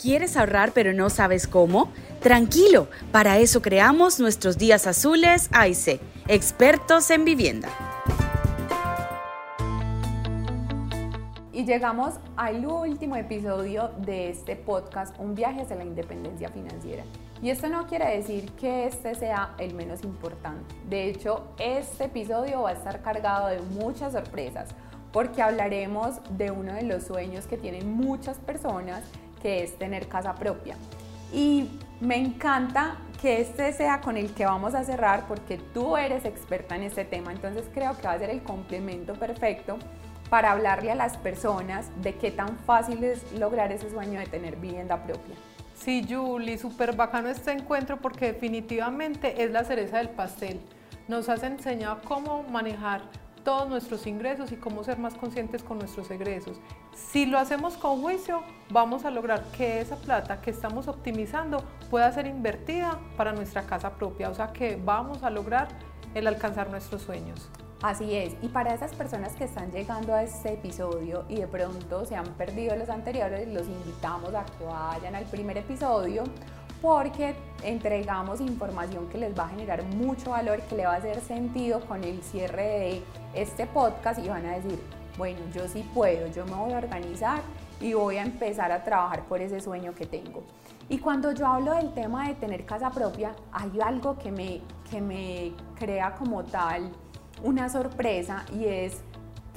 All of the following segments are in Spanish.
¿Quieres ahorrar pero no sabes cómo? Tranquilo, para eso creamos nuestros días azules AIC, expertos en vivienda. Y llegamos al último episodio de este podcast, Un viaje hacia la independencia financiera. Y esto no quiere decir que este sea el menos importante. De hecho, este episodio va a estar cargado de muchas sorpresas porque hablaremos de uno de los sueños que tienen muchas personas que es tener casa propia. Y me encanta que este sea con el que vamos a cerrar porque tú eres experta en este tema, entonces creo que va a ser el complemento perfecto para hablarle a las personas de qué tan fácil es lograr ese sueño de tener vivienda propia. Sí, Julie, súper bacano este encuentro porque definitivamente es la cereza del pastel. Nos has enseñado cómo manejar todos nuestros ingresos y cómo ser más conscientes con nuestros egresos. Si lo hacemos con juicio, vamos a lograr que esa plata que estamos optimizando pueda ser invertida para nuestra casa propia, o sea que vamos a lograr el alcanzar nuestros sueños. Así es, y para esas personas que están llegando a este episodio y de pronto se han perdido los anteriores, los invitamos a que vayan al primer episodio porque entregamos información que les va a generar mucho valor, que le va a hacer sentido con el cierre de este podcast y van a decir, bueno, yo sí puedo, yo me voy a organizar y voy a empezar a trabajar por ese sueño que tengo. Y cuando yo hablo del tema de tener casa propia, hay algo que me, que me crea como tal una sorpresa y es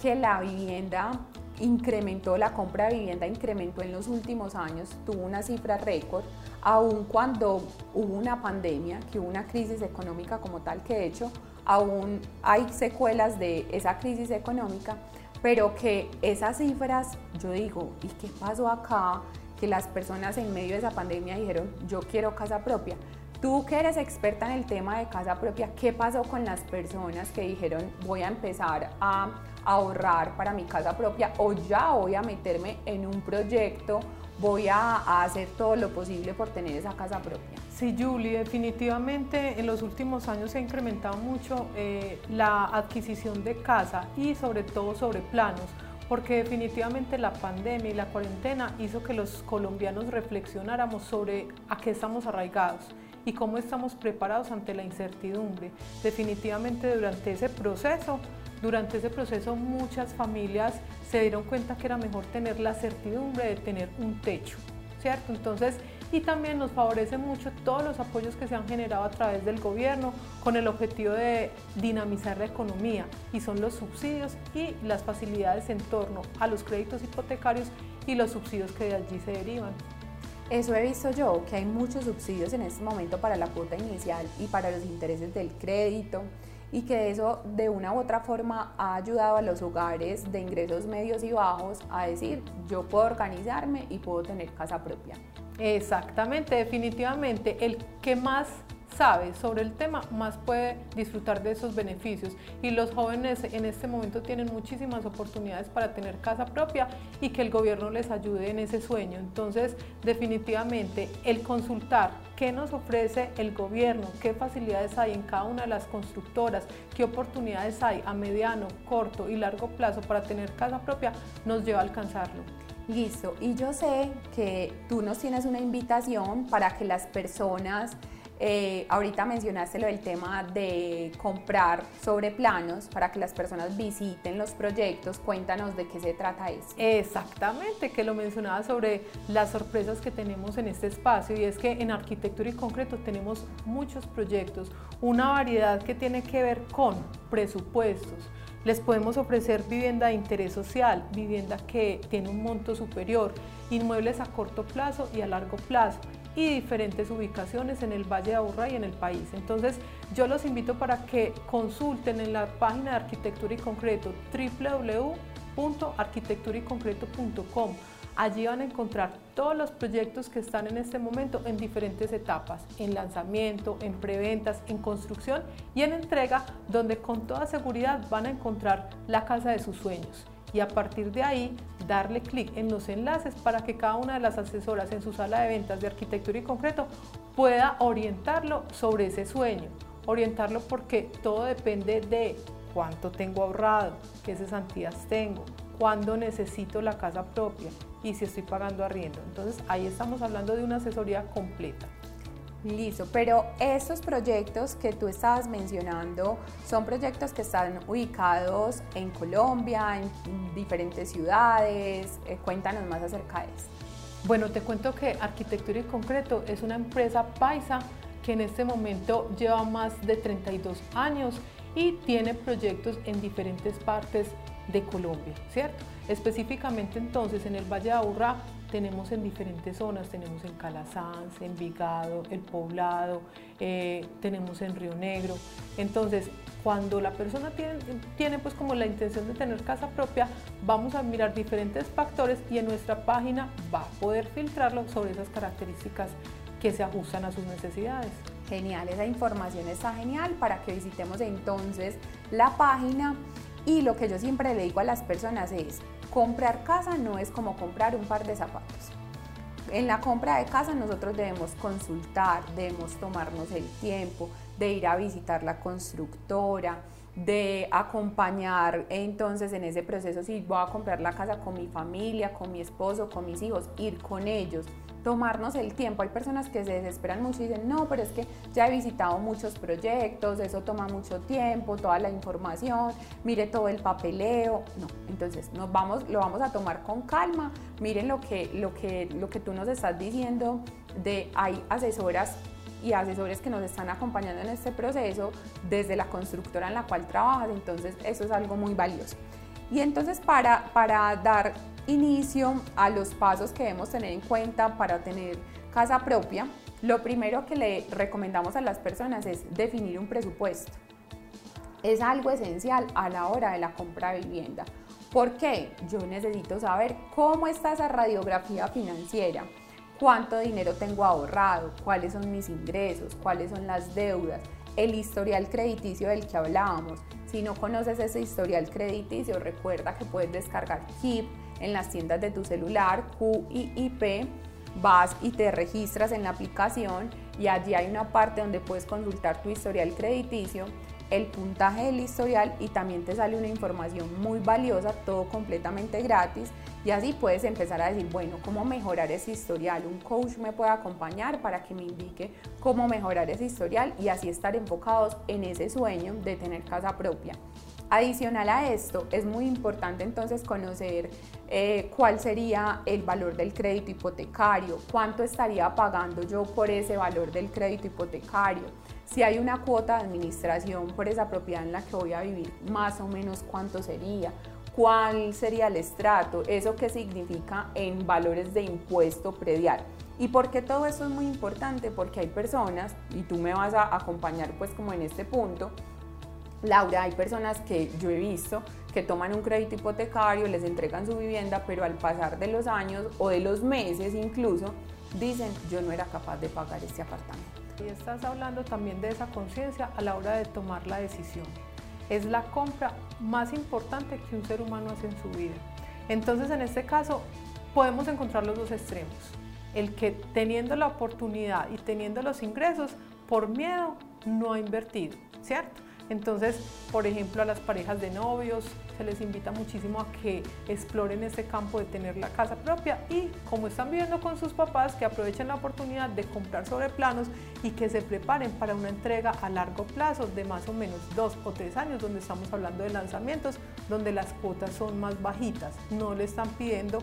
que la vivienda incrementó, la compra de vivienda incrementó en los últimos años, tuvo una cifra récord, aun cuando hubo una pandemia, que hubo una crisis económica como tal, que de hecho aún hay secuelas de esa crisis económica, pero que esas cifras, yo digo, ¿y qué pasó acá? Que las personas en medio de esa pandemia dijeron, yo quiero casa propia. Tú que eres experta en el tema de casa propia, ¿qué pasó con las personas que dijeron voy a empezar a ahorrar para mi casa propia o ya voy a meterme en un proyecto, voy a, hacer todo lo posible por tener esa casa propia? Sí, Julie, definitivamente en los últimos años se ha incrementado mucho eh, la adquisición de casa y sobre todo sobre planos porque definitivamente la pandemia y la cuarentena hizo que los colombianos reflexionáramos sobre a qué estamos arraigados y cómo estamos preparados ante la incertidumbre. Definitivamente durante ese proceso, durante ese proceso muchas familias se dieron cuenta que era mejor tener la certidumbre de tener un techo, ¿cierto? Entonces, y también nos favorece mucho todos los apoyos que se han generado a través del gobierno con el objetivo de dinamizar la economía y son los subsidios y las facilidades en torno a los créditos hipotecarios y los subsidios que de allí se derivan. Eso he visto yo, que hay muchos subsidios en este momento para la cuota inicial y para los intereses del crédito y que eso de una u otra forma ha ayudado a los hogares de ingresos medios y bajos a decir yo puedo organizarme y puedo tener casa propia. Exactamente, definitivamente el que más sabe sobre el tema, más puede disfrutar de esos beneficios. Y los jóvenes en este momento tienen muchísimas oportunidades para tener casa propia y que el gobierno les ayude en ese sueño. Entonces, definitivamente, el consultar qué nos ofrece el gobierno, qué facilidades hay en cada una de las constructoras, qué oportunidades hay a mediano, corto y largo plazo para tener casa propia, nos lleva a alcanzarlo. Listo, y yo sé que tú nos tienes una invitación para que las personas eh, ahorita mencionaste lo del tema de comprar sobre planos para que las personas visiten los proyectos. Cuéntanos de qué se trata eso. Exactamente, que lo mencionaba sobre las sorpresas que tenemos en este espacio y es que en arquitectura y concreto tenemos muchos proyectos, una variedad que tiene que ver con presupuestos. Les podemos ofrecer vivienda de interés social, vivienda que tiene un monto superior, inmuebles a corto plazo y a largo plazo y diferentes ubicaciones en el Valle de Aburrá y en el país. Entonces yo los invito para que consulten en la página de Arquitectura y Concreto www.arquitecturayconcreto.com. Allí van a encontrar todos los proyectos que están en este momento en diferentes etapas, en lanzamiento, en preventas, en construcción y en entrega, donde con toda seguridad van a encontrar la casa de sus sueños y a partir de ahí darle clic en los enlaces para que cada una de las asesoras en su sala de ventas de arquitectura y concreto pueda orientarlo sobre ese sueño. Orientarlo porque todo depende de cuánto tengo ahorrado, qué cesantías tengo, cuándo necesito la casa propia, y si estoy pagando arriendo. Entonces ahí estamos hablando de una asesoría completa. Listo, pero estos proyectos que tú estabas mencionando son proyectos que están ubicados en Colombia, en diferentes ciudades. Eh, cuéntanos más acerca de eso. Bueno, te cuento que Arquitectura y Concreto es una empresa paisa que en este momento lleva más de 32 años y tiene proyectos en diferentes partes de Colombia, ¿cierto? Específicamente entonces en el Valle de Aburrá tenemos en diferentes zonas, tenemos en Calasanz, en Vigado, El Poblado, eh, tenemos en Río Negro. Entonces, cuando la persona tiene, tiene pues como la intención de tener casa propia, vamos a mirar diferentes factores y en nuestra página va a poder filtrarlo sobre esas características que se ajustan a sus necesidades. Genial, esa información está genial para que visitemos entonces la página y lo que yo siempre le digo a las personas es, comprar casa no es como comprar un par de zapatos. En la compra de casa nosotros debemos consultar, debemos tomarnos el tiempo de ir a visitar la constructora, de acompañar entonces en ese proceso si voy a comprar la casa con mi familia, con mi esposo, con mis hijos, ir con ellos, tomarnos el tiempo. Hay personas que se desesperan mucho y dicen, no, pero es que ya he visitado muchos proyectos, eso toma mucho tiempo, toda la información, mire todo el papeleo. No, entonces nos vamos, lo vamos a tomar con calma. Miren lo que, lo que, lo que tú nos estás diciendo de hay asesoras y asesores que nos están acompañando en este proceso desde la constructora en la cual trabajas, entonces eso es algo muy valioso. Y entonces para, para dar inicio a los pasos que debemos tener en cuenta para tener casa propia, lo primero que le recomendamos a las personas es definir un presupuesto. Es algo esencial a la hora de la compra de vivienda. ¿Por qué? Yo necesito saber cómo está esa radiografía financiera, cuánto dinero tengo ahorrado, cuáles son mis ingresos, cuáles son las deudas, el historial crediticio del que hablábamos. Si no conoces ese historial crediticio, recuerda que puedes descargar KIP en las tiendas de tu celular, QIIP, vas y te registras en la aplicación y allí hay una parte donde puedes consultar tu historial crediticio, el puntaje del historial y también te sale una información muy valiosa, todo completamente gratis y así puedes empezar a decir, bueno, ¿cómo mejorar ese historial? Un coach me puede acompañar para que me indique cómo mejorar ese historial y así estar enfocados en ese sueño de tener casa propia. Adicional a esto, es muy importante entonces conocer eh, cuál sería el valor del crédito hipotecario, cuánto estaría pagando yo por ese valor del crédito hipotecario, si hay una cuota de administración por esa propiedad en la que voy a vivir, más o menos cuánto sería, cuál sería el estrato, eso qué significa en valores de impuesto predial. ¿Y por qué todo eso es muy importante? Porque hay personas, y tú me vas a acompañar pues como en este punto, Laura, hay personas que yo he visto que toman un crédito hipotecario, les entregan su vivienda, pero al pasar de los años o de los meses incluso, dicen, yo no era capaz de pagar este apartamento. Y estás hablando también de esa conciencia a la hora de tomar la decisión. Es la compra más importante que un ser humano hace en su vida. Entonces, en este caso, podemos encontrar los dos extremos. El que teniendo la oportunidad y teniendo los ingresos, por miedo, no ha invertido, ¿cierto? Entonces, por ejemplo, a las parejas de novios se les invita muchísimo a que exploren este campo de tener la casa propia y como están viviendo con sus papás, que aprovechen la oportunidad de comprar sobre planos y que se preparen para una entrega a largo plazo de más o menos dos o tres años, donde estamos hablando de lanzamientos, donde las cuotas son más bajitas. No le están pidiendo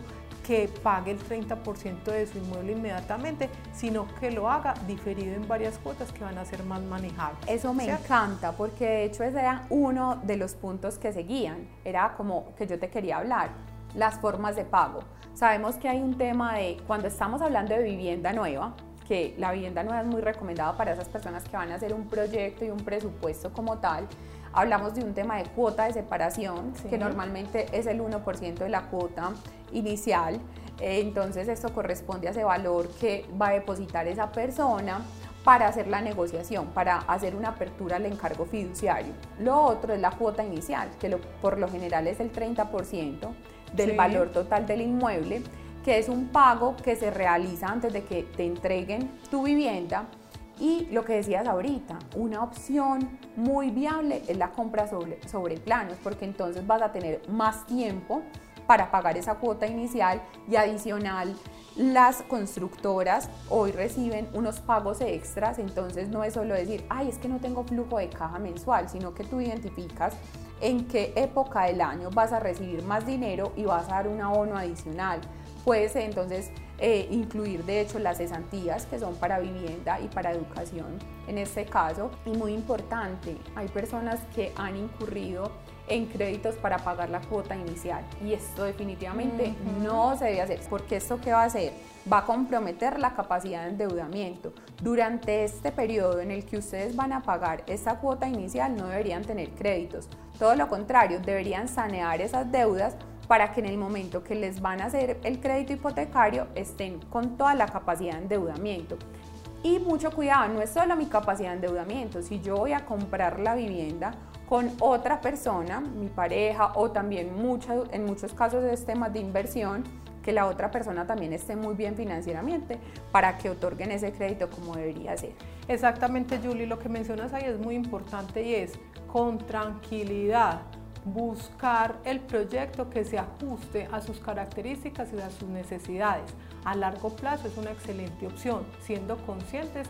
que pague el 30% de su inmueble inmediatamente, sino que lo haga diferido en varias cuotas que van a ser más manejables. Eso me encanta porque de hecho ese era uno de los puntos que seguían, era como que yo te quería hablar, las formas de pago. Sabemos que hay un tema de cuando estamos hablando de vivienda nueva, que la vivienda nueva es muy recomendada para esas personas que van a hacer un proyecto y un presupuesto como tal, Hablamos de un tema de cuota de separación, que normalmente es el 1% de la cuota inicial. Eh, entonces esto corresponde a ese valor que va a depositar esa persona para hacer la negociación, para hacer una apertura al encargo fiduciario. Lo otro es la cuota inicial, que por lo general es el 30% del valor total del inmueble, que es un pago que se realiza antes de que te entreguen tu vivienda y lo que decías ahorita, una opción muy viable es la compra sobre, sobre planos, porque entonces vas a tener más tiempo para pagar esa cuota inicial y adicional las constructoras hoy reciben unos pagos extras, entonces no es solo decir, ay, es que no tengo flujo de caja mensual, sino que tú identificas en qué época del año vas a recibir más dinero y vas a dar un abono adicional. Puedes entonces eh, incluir de hecho las cesantías que son para vivienda y para educación en este caso. Y muy importante, hay personas que han incurrido en créditos para pagar la cuota inicial. Y esto definitivamente no se debe hacer porque esto qué va a hacer va a comprometer la capacidad de endeudamiento. Durante este periodo en el que ustedes van a pagar esa cuota inicial no deberían tener créditos. Todo lo contrario deberían sanear esas deudas para que en el momento que les van a hacer el crédito hipotecario estén con toda la capacidad de endeudamiento. Y mucho cuidado, no es solo mi capacidad de endeudamiento, si yo voy a comprar la vivienda con otra persona, mi pareja o también en muchos casos es temas de inversión, que la otra persona también esté muy bien financieramente para que otorguen ese crédito como debería ser. Exactamente, Julie, lo que mencionas ahí es muy importante y es con tranquilidad buscar el proyecto que se ajuste a sus características y a sus necesidades. A largo plazo es una excelente opción, siendo conscientes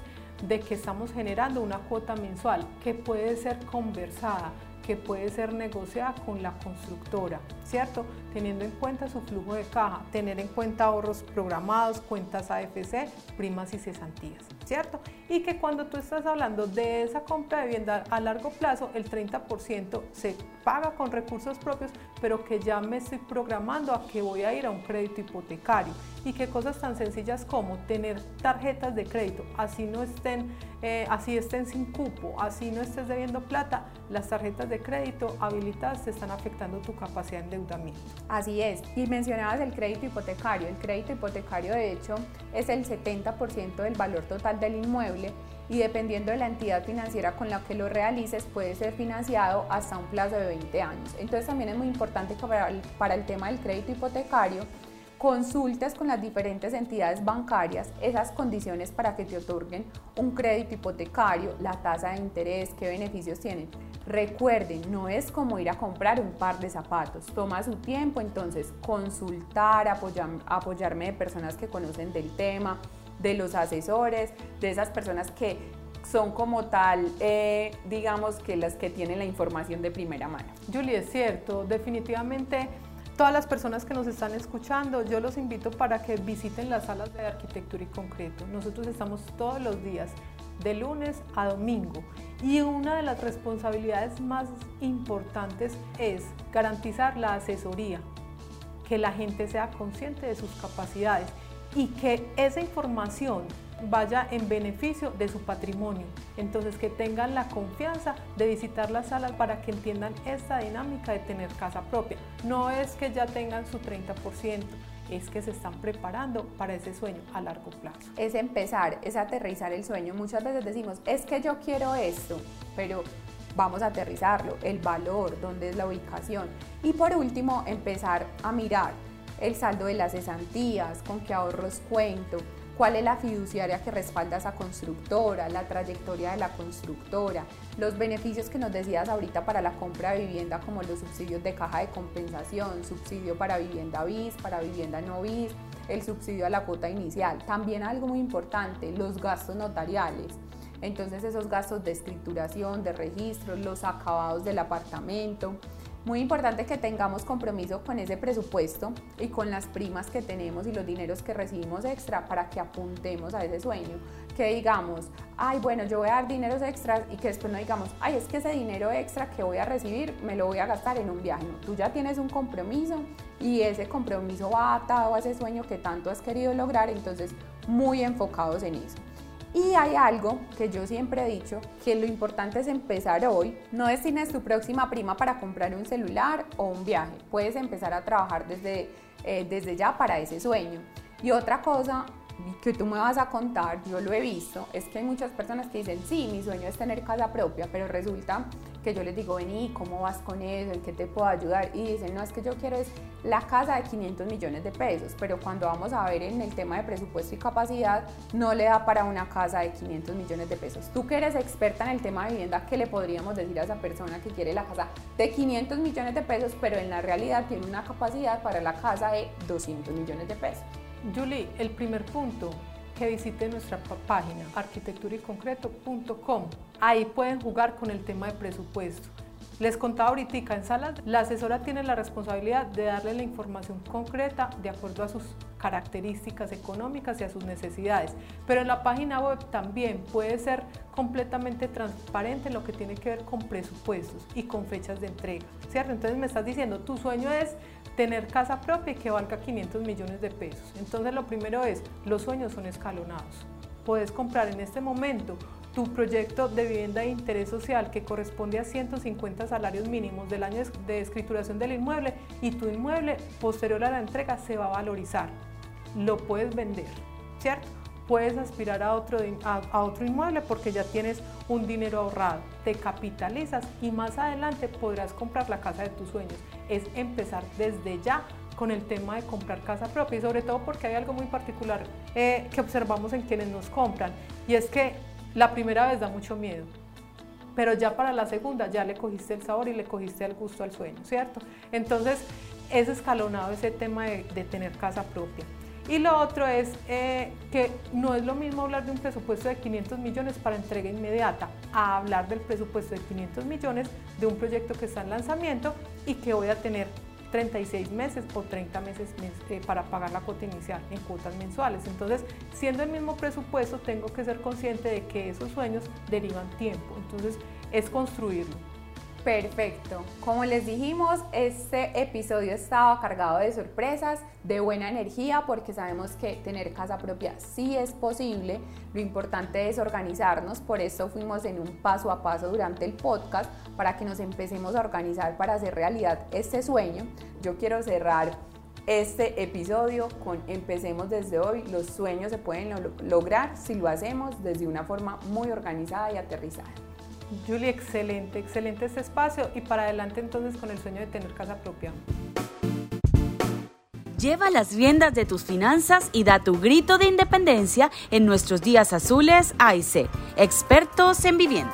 de que estamos generando una cuota mensual que puede ser conversada, que puede ser negociada con la constructora, ¿cierto? Teniendo en cuenta su flujo de caja, tener en cuenta ahorros programados, cuentas AFC, primas y cesantías, ¿cierto? Y que cuando tú estás hablando de esa compra de vivienda a largo plazo, el 30% se paga con recursos propios, pero que ya me estoy programando a que voy a ir a un crédito hipotecario y que cosas tan sencillas como tener tarjetas de crédito, así no estén, eh, así estén sin cupo, así no estés debiendo plata, las tarjetas de crédito habilitadas te están afectando tu capacidad de endeudamiento. Así es, y mencionabas el crédito hipotecario, el crédito hipotecario de hecho es el 70% del valor total del inmueble y dependiendo de la entidad financiera con la que lo realices puede ser financiado hasta un plazo de 20 años. Entonces también es muy importante que para el tema del crédito hipotecario consultes con las diferentes entidades bancarias esas condiciones para que te otorguen un crédito hipotecario, la tasa de interés, qué beneficios tienen. Recuerden, no es como ir a comprar un par de zapatos, toma su tiempo, entonces consultar, apoyarme de personas que conocen del tema, de los asesores, de esas personas que son como tal, eh, digamos que las que tienen la información de primera mano. Julie, es cierto, definitivamente todas las personas que nos están escuchando, yo los invito para que visiten las salas de arquitectura y concreto. Nosotros estamos todos los días, de lunes a domingo. Y una de las responsabilidades más importantes es garantizar la asesoría, que la gente sea consciente de sus capacidades y que esa información vaya en beneficio de su patrimonio. Entonces que tengan la confianza de visitar las salas para que entiendan esta dinámica de tener casa propia. No es que ya tengan su 30%, es que se están preparando para ese sueño a largo plazo. Es empezar, es aterrizar el sueño. Muchas veces decimos, es que yo quiero esto, pero vamos a aterrizarlo, el valor, dónde es la ubicación. Y por último, empezar a mirar el saldo de las cesantías, con qué ahorros cuento, cuál es la fiduciaria que respalda esa constructora, la trayectoria de la constructora, los beneficios que nos decías ahorita para la compra de vivienda como los subsidios de caja de compensación, subsidio para vivienda bis, para vivienda no bis, el subsidio a la cuota inicial. También algo muy importante, los gastos notariales. Entonces esos gastos de escrituración, de registro, los acabados del apartamento, muy importante que tengamos compromiso con ese presupuesto y con las primas que tenemos y los dineros que recibimos extra para que apuntemos a ese sueño. Que digamos, ay, bueno, yo voy a dar dineros extras y que después no digamos, ay, es que ese dinero extra que voy a recibir me lo voy a gastar en un viaje. tú ya tienes un compromiso y ese compromiso va atado a ese sueño que tanto has querido lograr, entonces muy enfocados en eso. Y hay algo que yo siempre he dicho, que lo importante es empezar hoy. No destines tu próxima prima para comprar un celular o un viaje. Puedes empezar a trabajar desde, eh, desde ya para ese sueño. Y otra cosa que tú me vas a contar, yo lo he visto, es que hay muchas personas que dicen, sí, mi sueño es tener casa propia, pero resulta que yo les digo, vení, ¿cómo vas con eso? ¿En qué te puedo ayudar? Y dicen, no, es que yo quiero es la casa de 500 millones de pesos, pero cuando vamos a ver en el tema de presupuesto y capacidad, no le da para una casa de 500 millones de pesos. Tú que eres experta en el tema de vivienda, ¿qué le podríamos decir a esa persona que quiere la casa de 500 millones de pesos, pero en la realidad tiene una capacidad para la casa de 200 millones de pesos? Julie, el primer punto, que visite nuestra página arquitecturayconcreto.com. Ahí pueden jugar con el tema de presupuesto. Les contaba ahorita en salas, la asesora tiene la responsabilidad de darle la información concreta de acuerdo a sus características económicas y a sus necesidades. Pero en la página web también puede ser completamente transparente lo que tiene que ver con presupuestos y con fechas de entrega, ¿cierto? Entonces me estás diciendo, tu sueño es tener casa propia y que valga 500 millones de pesos. Entonces lo primero es, los sueños son escalonados. Puedes comprar en este momento tu proyecto de vivienda de interés social que corresponde a 150 salarios mínimos del año de escrituración del inmueble y tu inmueble posterior a la entrega se va a valorizar. Lo puedes vender, ¿cierto? Puedes aspirar a otro, a otro inmueble porque ya tienes un dinero ahorrado, te capitalizas y más adelante podrás comprar la casa de tus sueños es empezar desde ya con el tema de comprar casa propia y sobre todo porque hay algo muy particular eh, que observamos en quienes nos compran y es que la primera vez da mucho miedo, pero ya para la segunda ya le cogiste el sabor y le cogiste el gusto al sueño, ¿cierto? Entonces es escalonado ese tema de, tener casa propia. Y lo otro es eh, que no es lo mismo hablar de un presupuesto de 500 millones para entrega inmediata a hablar del presupuesto de 500 millones de un proyecto que está en lanzamiento y que voy a tener 36 meses o 30 meses eh, para pagar la cuota inicial en cuotas mensuales. Entonces, siendo el mismo presupuesto, tengo que ser consciente de que esos sueños derivan tiempo. Entonces, es construirlo. Perfecto. Como les dijimos, este episodio estaba cargado de sorpresas, de buena energía, porque sabemos que tener casa propia sí es posible. Lo importante es organizarnos, por eso fuimos en un paso a paso durante el podcast para que nos empecemos a organizar para hacer realidad este sueño. Yo quiero cerrar este episodio con empecemos desde hoy. Los sueños se pueden lograr si lo hacemos desde una forma muy organizada y aterrizada. Julie, excelente, excelente este espacio y para adelante entonces con el sueño de tener casa propia. Lleva las riendas de tus finanzas y da tu grito de independencia en nuestros días azules AIC, expertos en vivienda.